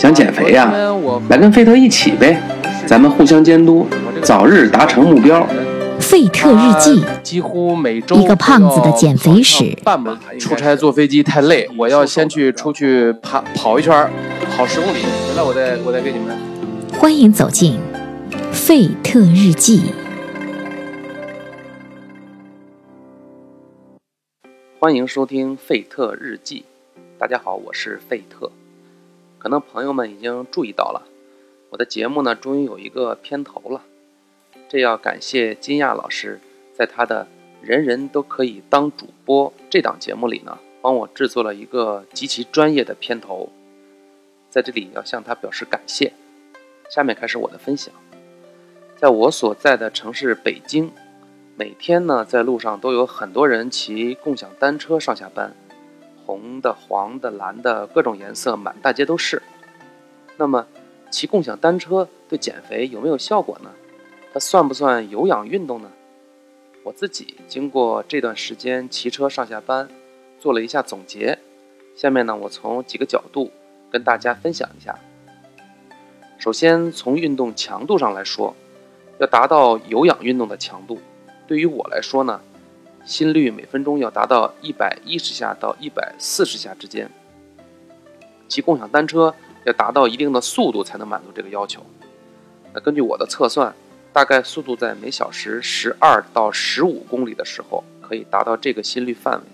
想减肥呀？来跟费特一起呗，咱们互相监督，早日达成目标。费特日记，几乎每周一个胖子的减肥史。出差坐飞机太累，我要先去出去跑跑一圈，跑十公里，回来我再我再给你们。欢迎走进费特日记。欢迎收听费特日记。大家好，我是费特。可能朋友们已经注意到了，我的节目呢，终于有一个片头了。这要感谢金亚老师，在他的《人人都可以当主播》这档节目里呢，帮我制作了一个极其专业的片头，在这里要向他表示感谢。下面开始我的分享。在我所在的城市北京。每天呢，在路上都有很多人骑共享单车上下班，红的、黄的、蓝的，各种颜色满大街都是。那么，骑共享单车对减肥有没有效果呢？它算不算有氧运动呢？我自己经过这段时间骑车上下班，做了一下总结。下面呢，我从几个角度跟大家分享一下。首先，从运动强度上来说，要达到有氧运动的强度。对于我来说呢，心率每分钟要达到一百一十下到一百四十下之间。骑共享单车要达到一定的速度才能满足这个要求。那根据我的测算，大概速度在每小时十二到十五公里的时候，可以达到这个心率范围。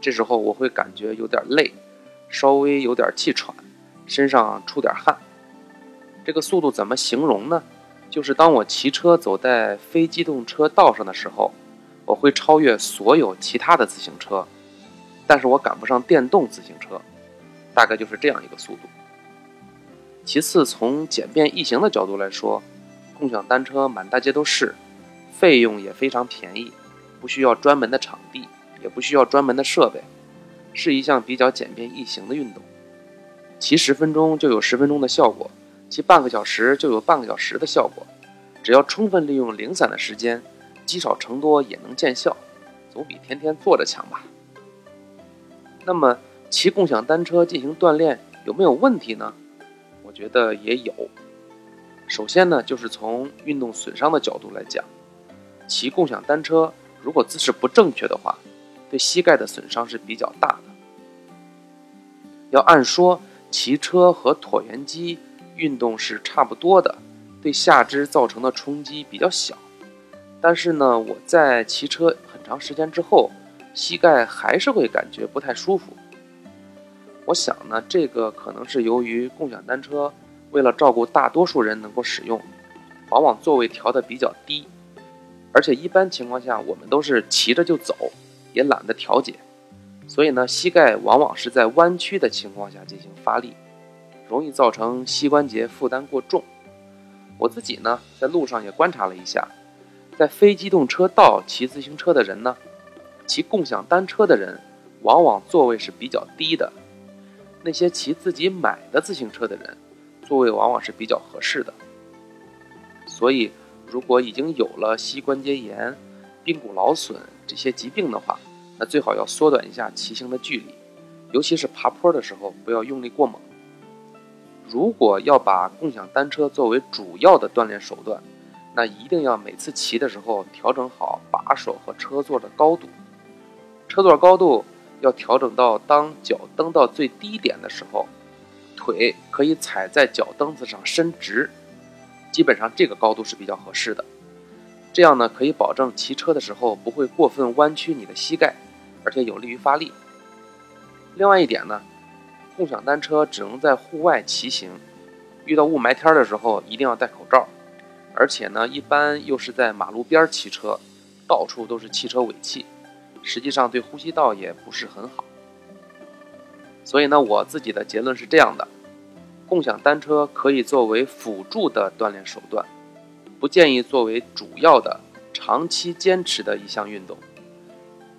这时候我会感觉有点累，稍微有点气喘，身上出点汗。这个速度怎么形容呢？就是当我骑车走在非机动车道上的时候，我会超越所有其他的自行车，但是我赶不上电动自行车，大概就是这样一个速度。其次，从简便易行的角度来说，共享单车满大街都是，费用也非常便宜，不需要专门的场地，也不需要专门的设备，是一项比较简便易行的运动，骑十分钟就有十分钟的效果。骑半个小时就有半个小时的效果，只要充分利用零散的时间，积少成多也能见效，总比天天坐着强吧。那么骑共享单车进行锻炼有没有问题呢？我觉得也有。首先呢，就是从运动损伤的角度来讲，骑共享单车如果姿势不正确的话，对膝盖的损伤是比较大的。要按说骑车和椭圆机。运动是差不多的，对下肢造成的冲击比较小。但是呢，我在骑车很长时间之后，膝盖还是会感觉不太舒服。我想呢，这个可能是由于共享单车为了照顾大多数人能够使用，往往座位调的比较低，而且一般情况下我们都是骑着就走，也懒得调节，所以呢，膝盖往往是在弯曲的情况下进行发力。容易造成膝关节负担过重。我自己呢，在路上也观察了一下，在非机动车道骑自行车的人呢，骑共享单车的人，往往座位是比较低的。那些骑自己买的自行车的人，座位往往是比较合适的。所以，如果已经有了膝关节炎、髌骨劳损这些疾病的话，那最好要缩短一下骑行的距离，尤其是爬坡的时候，不要用力过猛。如果要把共享单车作为主要的锻炼手段，那一定要每次骑的时候调整好把手和车座的高度。车座高度要调整到当脚蹬到最低点的时候，腿可以踩在脚蹬子上伸直，基本上这个高度是比较合适的。这样呢，可以保证骑车的时候不会过分弯曲你的膝盖，而且有利于发力。另外一点呢。共享单车只能在户外骑行，遇到雾霾天的时候一定要戴口罩，而且呢，一般又是在马路边骑车，到处都是汽车尾气，实际上对呼吸道也不是很好。所以呢，我自己的结论是这样的：共享单车可以作为辅助的锻炼手段，不建议作为主要的长期坚持的一项运动。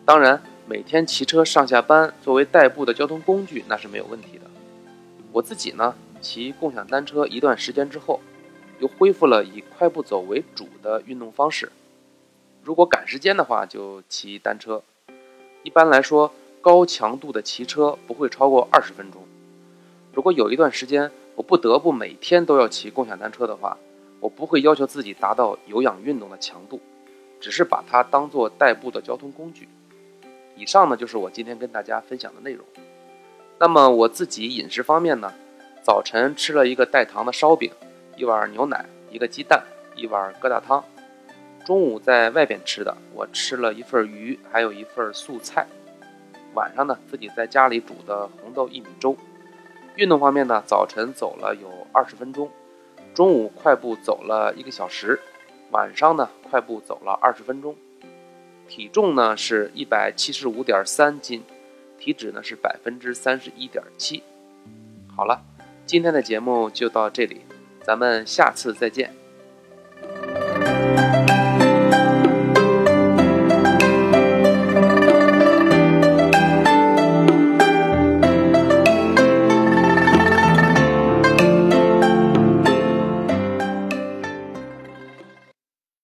当然。每天骑车上下班作为代步的交通工具，那是没有问题的。我自己呢，骑共享单车一段时间之后，又恢复了以快步走为主的运动方式。如果赶时间的话，就骑单车。一般来说，高强度的骑车不会超过二十分钟。如果有一段时间我不得不每天都要骑共享单车的话，我不会要求自己达到有氧运动的强度，只是把它当做代步的交通工具。以上呢就是我今天跟大家分享的内容。那么我自己饮食方面呢，早晨吃了一个带糖的烧饼，一碗牛奶，一个鸡蛋，一碗疙瘩汤。中午在外边吃的，我吃了一份鱼，还有一份素菜。晚上呢，自己在家里煮的红豆薏米粥。运动方面呢，早晨走了有二十分钟，中午快步走了一个小时，晚上呢快步走了二十分钟。体重呢是一百七十五点三斤，体脂呢是百分之三十一点七。好了，今天的节目就到这里，咱们下次再见。